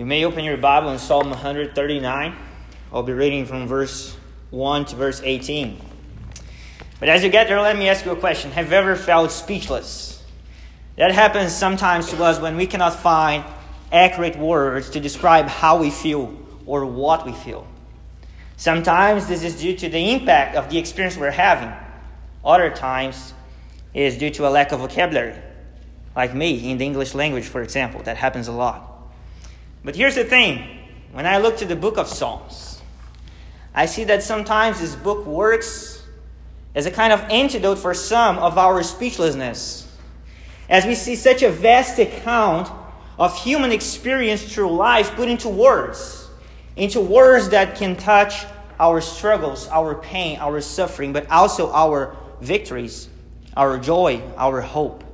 You may open your Bible in Psalm 139. I'll be reading from verse 1 to verse 18. But as you get there, let me ask you a question. Have you ever felt speechless? That happens sometimes to us when we cannot find accurate words to describe how we feel or what we feel. Sometimes this is due to the impact of the experience we're having. Other times it is due to a lack of vocabulary, like me in the English language, for example. That happens a lot. But here's the thing when I look to the book of Psalms, I see that sometimes this book works as a kind of antidote for some of our speechlessness. As we see such a vast account of human experience through life put into words, into words that can touch our struggles, our pain, our suffering, but also our victories, our joy, our hope.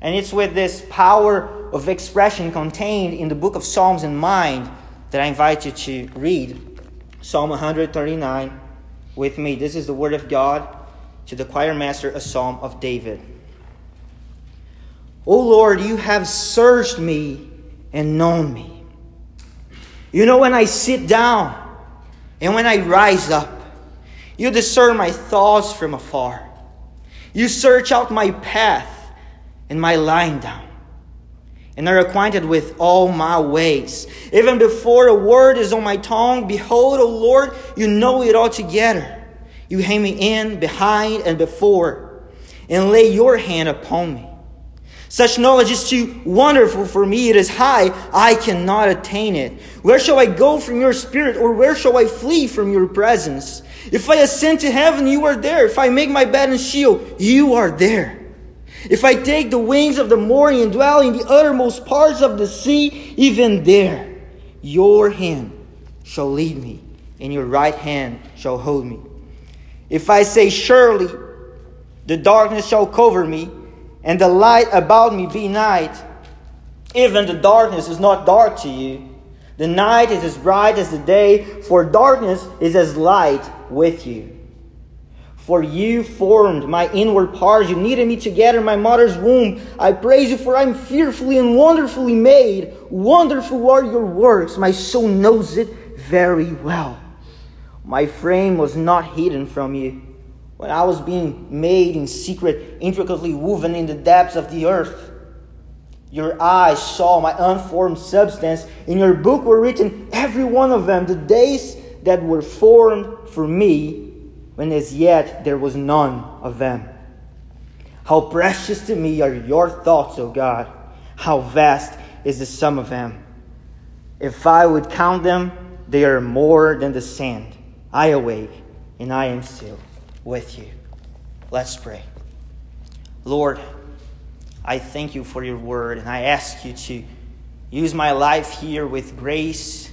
And it's with this power of expression contained in the book of Psalms in mind that I invite you to read Psalm 139 with me. This is the word of God to the choir master, a psalm of David. O Lord, you have searched me and known me. You know when I sit down and when I rise up. You discern my thoughts from afar. You search out my path and my lying down, and are acquainted with all my ways. Even before a word is on my tongue, behold, O Lord, you know it altogether. You hang me in, behind, and before, and lay your hand upon me. Such knowledge is too wonderful for me. It is high. I cannot attain it. Where shall I go from your spirit, or where shall I flee from your presence? If I ascend to heaven, you are there. If I make my bed in Sheol, you are there. If I take the wings of the morning and dwell in the uttermost parts of the sea, even there your hand shall lead me, and your right hand shall hold me. If I say, Surely the darkness shall cover me, and the light about me be night, even the darkness is not dark to you. The night is as bright as the day, for darkness is as light with you. For you formed my inward parts. You knitted me together in my mother's womb. I praise you, for I am fearfully and wonderfully made. Wonderful are your works. My soul knows it very well. My frame was not hidden from you. When I was being made in secret, intricately woven in the depths of the earth, your eyes saw my unformed substance. In your book were written, every one of them, the days that were formed for me when as yet there was none of them. How precious to me are your thoughts, O God! How vast is the sum of them! If I would count them, they are more than the sand. I awake, and I am still with you. Let's pray. Lord, I thank you for your word, and I ask you to use my life here with grace,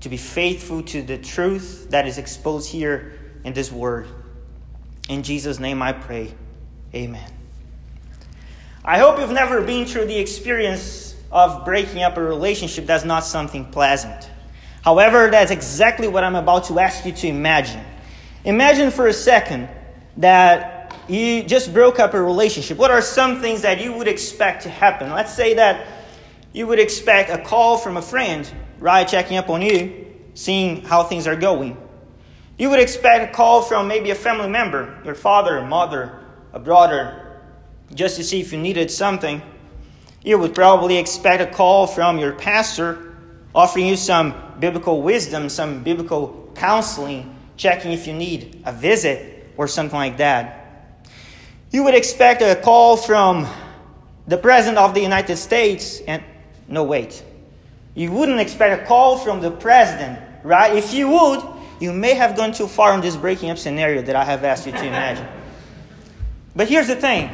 to be faithful to the truth that is exposed here in this word. In Jesus' name I pray. Amen. I hope you've never been through the experience of breaking up a relationship that's not something pleasant. However, that's exactly what I'm about to ask you to imagine. Imagine for a second that you just broke up a relationship. What are some things that you would expect to happen? Let's say that you would expect a call from a friend, right, checking up on you, seeing how things are going. You would expect a call from maybe a family member, your father, mother, a brother, just to see if you needed something. You would probably expect a call from your pastor offering you some biblical wisdom, some biblical counseling, checking if you need a visit or something like that. You would expect a call from the President of the United States, and no, wait. You wouldn't expect a call from the President, right? If you would, you may have gone too far in this breaking up scenario that I have asked you to imagine. But here's the thing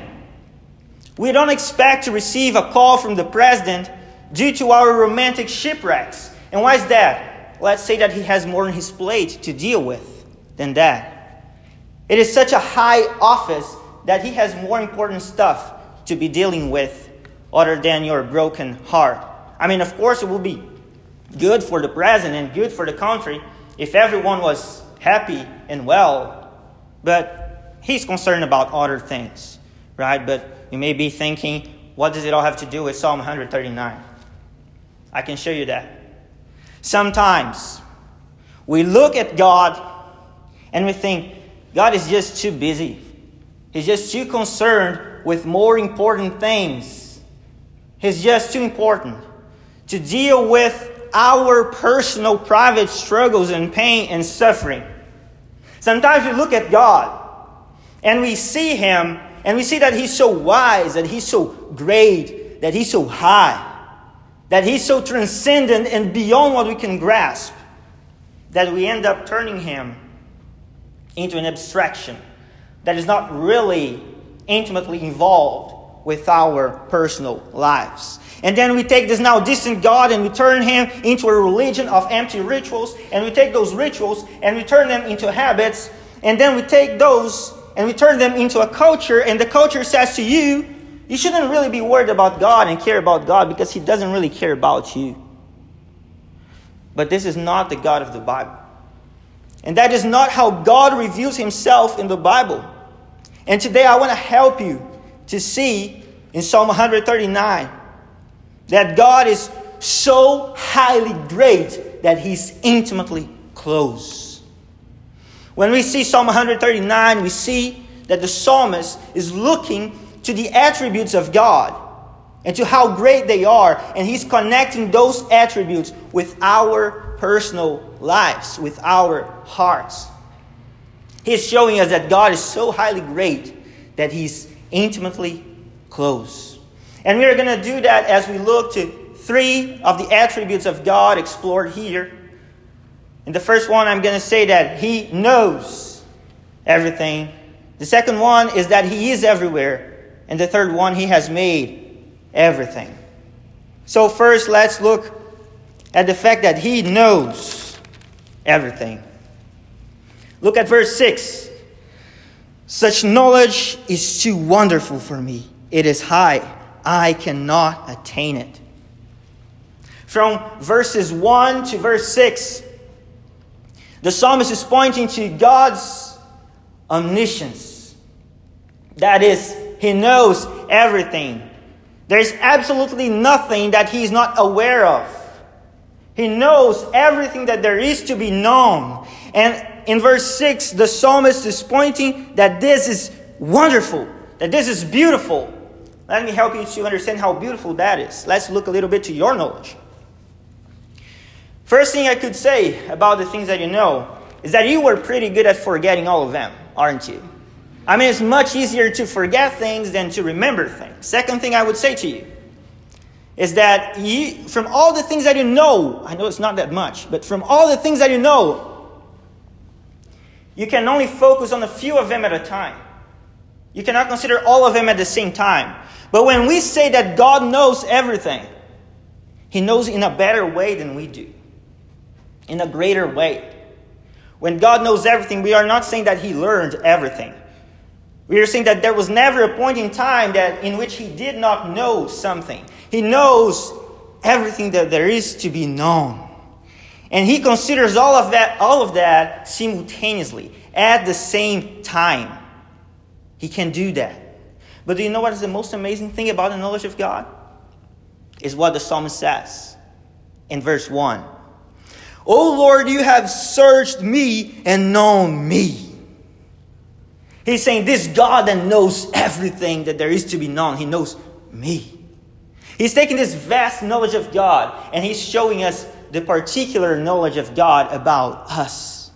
we don't expect to receive a call from the president due to our romantic shipwrecks. And why is that? Let's say that he has more on his plate to deal with than that. It is such a high office that he has more important stuff to be dealing with other than your broken heart. I mean, of course, it will be good for the president and good for the country if everyone was happy and well, but he's concerned about other things, right? But you may be thinking, what does it all have to do with Psalm 139? I can show you that. Sometimes we look at God and we think, God is just too busy. He's just too concerned with more important things. He's just too important to deal with our personal private struggles and pain and suffering. Sometimes we look at God and we see Him and we see that He's so wise, that He's so great, that He's so high, that He's so transcendent and beyond what we can grasp, that we end up turning Him into an abstraction that is not really intimately involved with our personal lives. And then we take this now distant God and we turn him into a religion of empty rituals. And we take those rituals and we turn them into habits. And then we take those and we turn them into a culture. And the culture says to you, you shouldn't really be worried about God and care about God because he doesn't really care about you. But this is not the God of the Bible. And that is not how God reveals himself in the Bible. And today I want to help you to see in Psalm 139 that God is so highly great that he's intimately close. When we see Psalm 139, we see that the psalmist is looking to the attributes of God and to how great they are, and he's connecting those attributes with our personal lives, with our hearts. He's showing us that God is so highly great that he's intimately close. And we are going to do that as we look to three of the attributes of God explored here. In the first one, I'm going to say that He knows everything. The second one is that He is everywhere. And the third one, He has made everything. So, first, let's look at the fact that He knows everything. Look at verse 6. Such knowledge is too wonderful for me. It is high I cannot attain it. From verses 1 to verse 6, the psalmist is pointing to God's omniscience. That is, he knows everything. There's absolutely nothing that he is not aware of. He knows everything that there is to be known. And in verse 6, the psalmist is pointing that this is wonderful, that this is beautiful, let me help you to understand how beautiful that is. Let's look a little bit to your knowledge. First thing I could say about the things that you know is that you were pretty good at forgetting all of them, aren't you? I mean, it's much easier to forget things than to remember things. Second thing I would say to you is that you, from all the things that you know, I know it's not that much, but from all the things that you know, you can only focus on a few of them at a time. You cannot consider all of them at the same time. But when we say that God knows everything, He knows in a better way than we do, in a greater way. When God knows everything, we are not saying that He learned everything. We are saying that there was never a point in time that in which He did not know something. He knows everything that there is to be known. And he considers all of that, all of that simultaneously at the same time. He can do that. But do you know what is the most amazing thing about the knowledge of God? Is what the psalmist says in verse 1. O Lord, you have searched me and known me. He's saying, This God that knows everything that there is to be known, He knows me. He's taking this vast knowledge of God and He's showing us the particular knowledge of God about us.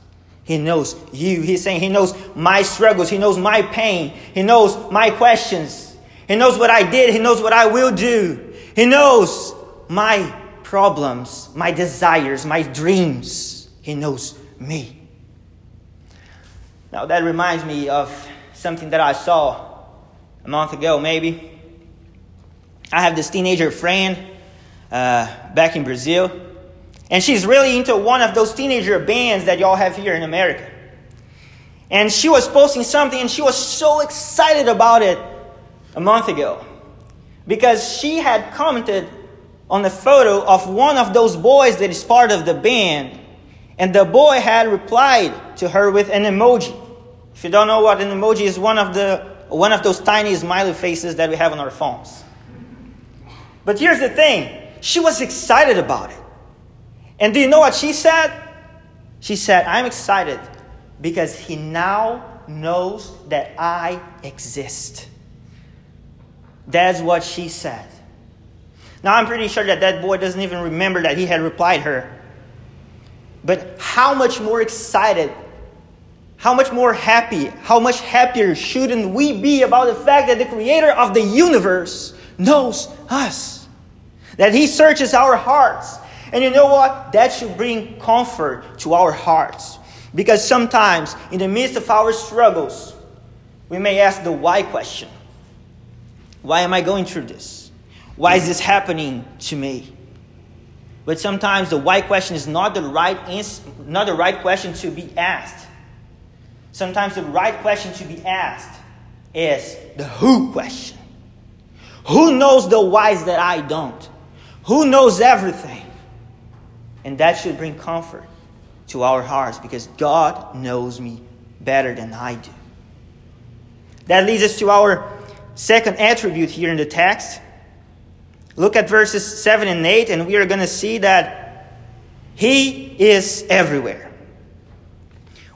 He knows you. He's saying He knows my struggles. He knows my pain. He knows my questions. He knows what I did. He knows what I will do. He knows my problems, my desires, my dreams. He knows me. Now, that reminds me of something that I saw a month ago, maybe. I have this teenager friend uh, back in Brazil and she's really into one of those teenager bands that y'all have here in America. And she was posting something and she was so excited about it a month ago because she had commented on the photo of one of those boys that is part of the band. And the boy had replied to her with an emoji. If you don't know what an emoji is, one of the one of those tiny smiley faces that we have on our phones. But here's the thing, she was excited about it. And do you know what she said? She said, I'm excited because he now knows that I exist. That's what she said. Now, I'm pretty sure that that boy doesn't even remember that he had replied her. But how much more excited, how much more happy, how much happier shouldn't we be about the fact that the creator of the universe knows us? That he searches our hearts. And you know what? That should bring comfort to our hearts. Because sometimes, in the midst of our struggles, we may ask the why question Why am I going through this? Why is this happening to me? But sometimes the why question is not the right answer, not the right question to be asked. Sometimes the right question to be asked is the who question. Who knows the whys that I don't? Who knows everything? And that should bring comfort to our hearts because God knows me better than I do. That leads us to our second attribute here in the text. Look at verses 7 and 8, and we are going to see that He is everywhere.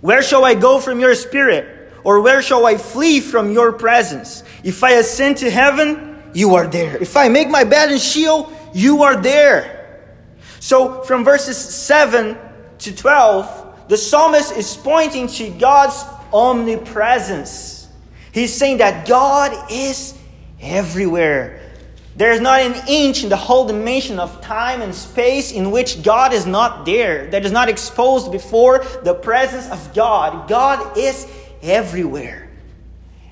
Where shall I go from your spirit? Or where shall I flee from your presence? If I ascend to heaven, you are there. If I make my bed in Sheol, you are there. So from verses 7 to 12, the psalmist is pointing to God's omnipresence. He's saying that God is everywhere. There is not an inch in the whole dimension of time and space in which God is not there, that is not exposed before the presence of God. God is everywhere.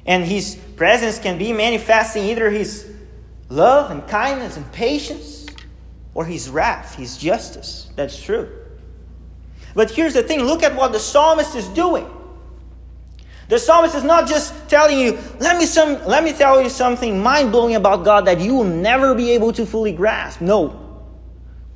And His presence can be manifesting either His love and kindness and patience or His wrath, His justice. That's true. But here's the thing look at what the psalmist is doing. The psalmist is not just telling you, let me, some, let me tell you something mind blowing about God that you will never be able to fully grasp. No.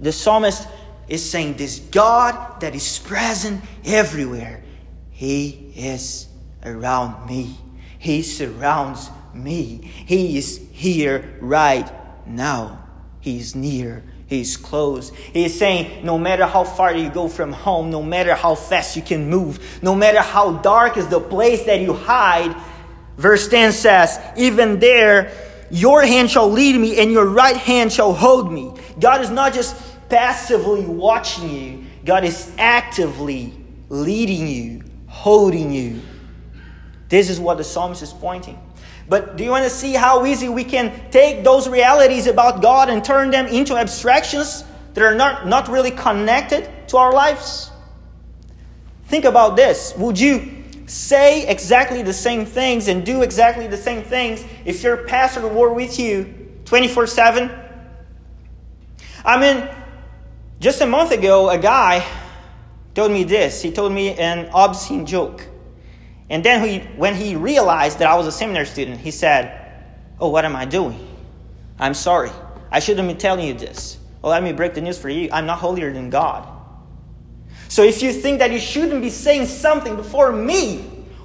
The psalmist is saying, This God that is present everywhere, He is around me. He surrounds me. He is here right now. He is near He's close. He's saying, no matter how far you go from home, no matter how fast you can move, no matter how dark is the place that you hide, verse 10 says, even there, your hand shall lead me and your right hand shall hold me. God is not just passively watching you, God is actively leading you, holding you. This is what the psalmist is pointing. But do you want to see how easy we can take those realities about God and turn them into abstractions that are not, not really connected to our lives? Think about this. Would you say exactly the same things and do exactly the same things if your pastor were with you 24 7? I mean, just a month ago, a guy told me this. He told me an obscene joke. And then he, when he realized that I was a seminary student, he said, Oh, what am I doing? I'm sorry. I shouldn't be telling you this. Well, let me break the news for you. I'm not holier than God. So if you think that you shouldn't be saying something before me,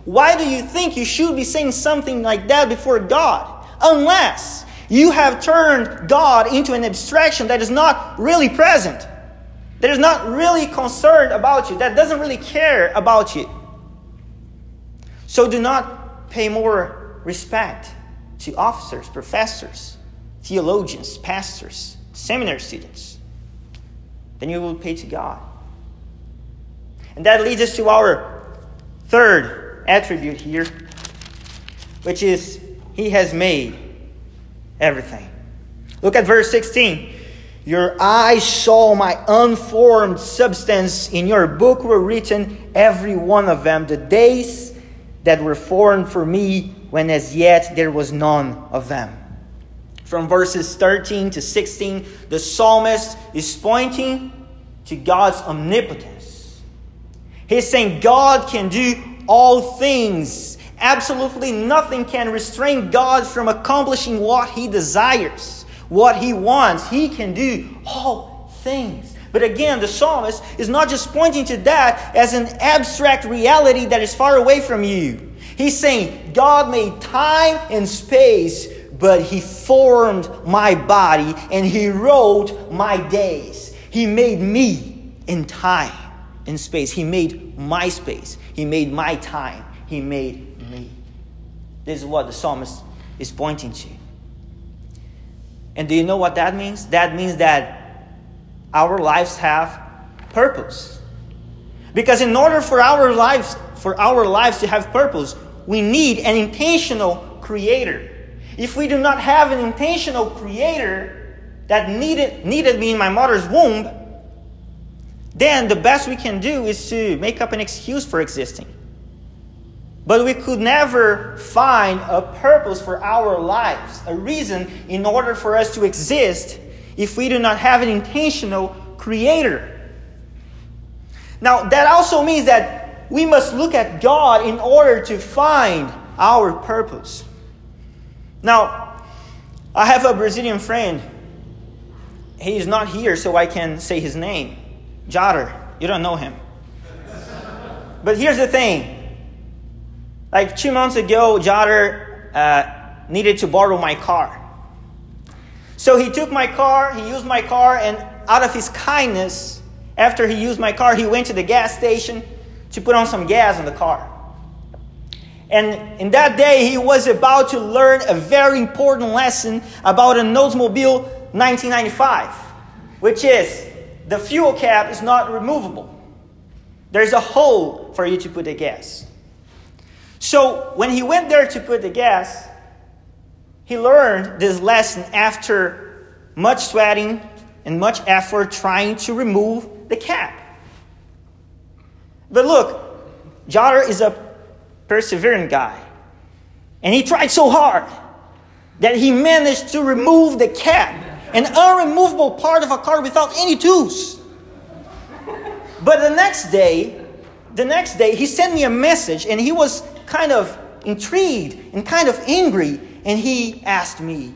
why do you think you should be saying something like that before God? Unless you have turned God into an abstraction that is not really present, that is not really concerned about you, that doesn't really care about you. So do not pay more respect to officers, professors, theologians, pastors, seminary students than you will pay to God. And that leads us to our third attribute here, which is He has made everything. Look at verse 16. Your eyes saw my unformed substance. In your book were written, every one of them, the days that were formed for me when as yet there was none of them. From verses 13 to 16, the psalmist is pointing to God's omnipotence. He's saying God can do all things. Absolutely nothing can restrain God from accomplishing what he desires, what he wants. He can do all things. But again, the psalmist is not just pointing to that as an abstract reality that is far away from you. He's saying, God made time and space, but He formed my body and He wrote my days. He made me. in time, in space. He made my space. He made my time. He made me. This is what the psalmist is pointing to. And do you know what that means? That means that our lives have purpose. Because in order for our lives for our lives to have purpose, we need an intentional creator. If we do not have an intentional creator that needed needed me in my mother's womb, then the best we can do is to make up an excuse for existing. But we could never find a purpose for our lives, a reason in order for us to exist if we do not have an intentional creator. Now, that also means that we must look at God in order to find our purpose. Now, I have a Brazilian friend. He is not here, so I can say his name. Jader. You don't know him. But here's the thing like two months ago, Jader uh, needed to borrow my car. So he took my car, he used my car, and out of his kindness, after he used my car, he went to the gas station to put on some gas on the car. And in that day, he was about to learn a very important lesson about an Oldsmobile 1995, which is the fuel cap is not removable. There's a hole for you to put the gas. So when he went there to put the gas, he learned this lesson after much sweating and much effort trying to remove the cap. But look, Jader is a persevering guy. And he tried so hard that he managed to remove the cap, an unremovable part of a car without any tools. But the next day, the next day, he sent me a message and he was kind of intrigued and kind of angry. And he asked me,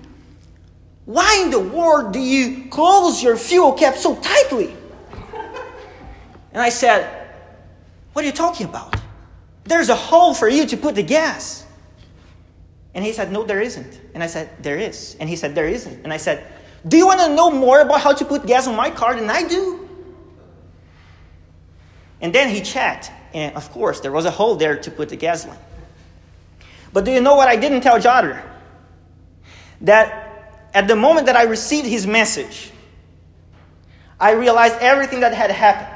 Why in the world do you close your fuel cap so tightly? And I said, What are you talking about? There's a hole for you to put the gas. And he said, No, there isn't. And I said, There is. And he said, There isn't. And I said, Do you want to know more about how to put gas on my car than I do? And then he checked, and of course, there was a hole there to put the gasoline. But do you know what I didn't tell Jader? That at the moment that I received his message, I realized everything that had happened.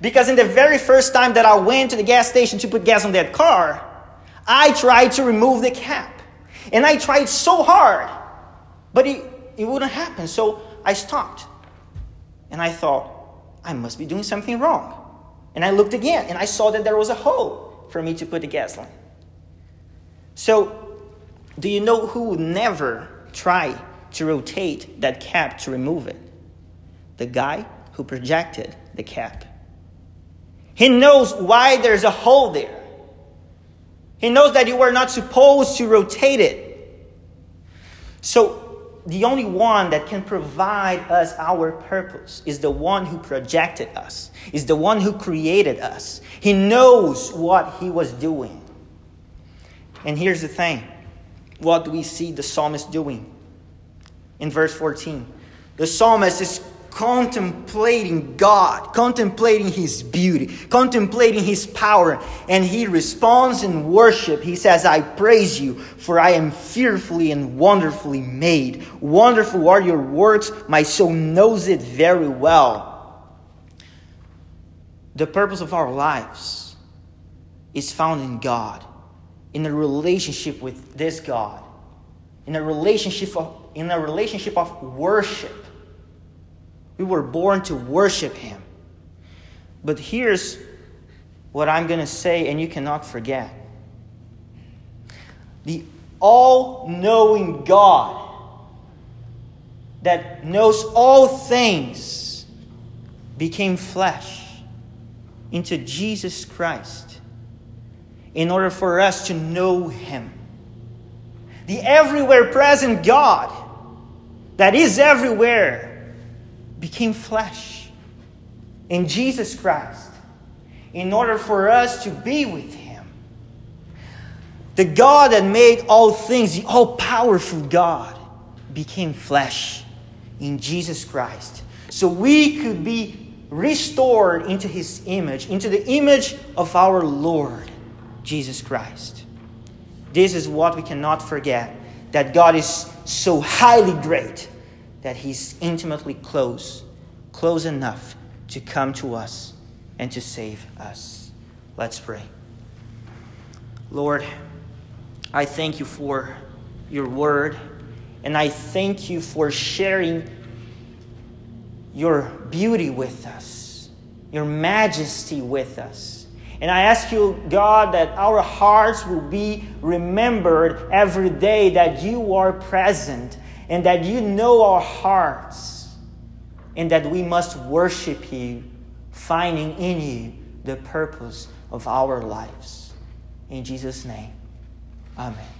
Because in the very first time that I went to the gas station to put gas on that car, I tried to remove the cap. And I tried so hard, but it, it wouldn't happen. So I stopped. And I thought, I must be doing something wrong. And I looked again and I saw that there was a hole for me to put the gas line. So, do you know who would never try to rotate that cap to remove it? The guy who projected the cap. He knows why there's a hole there. He knows that you were not supposed to rotate it. So, the only one that can provide us our purpose is the one who projected us, is the one who created us. He knows what he was doing. And here's the thing what do we see the psalmist doing? In verse 14, the psalmist is contemplating God, contemplating His beauty, contemplating His power, and he responds in worship. He says, I praise you, for I am fearfully and wonderfully made. Wonderful are your works, my soul knows it very well. The purpose of our lives is found in God, in a relationship with this God, in a relationship of, in a relationship of worship. We were born to worship Him. But here's what I'm going to say, and you cannot forget. The all knowing God that knows all things became flesh into Jesus Christ in order for us to know Him. The everywhere present God that is everywhere became flesh in Jesus Christ in order for us to be with Him. The God that made all things, the all powerful God, became flesh in Jesus Christ. So we could be restored into his image, into the image of our Lord Jesus Christ. This is what we cannot forget that God is so highly great that he's intimately close, close enough to come to us and to save us. Let's pray. Lord, I thank you for your word, and I thank you for sharing your beauty with us, your majesty with us. And I ask you, God, that our hearts will be remembered every day that you are present and that you know our hearts and that we must worship you, finding in you the purpose of our lives. In Jesus' name, amen.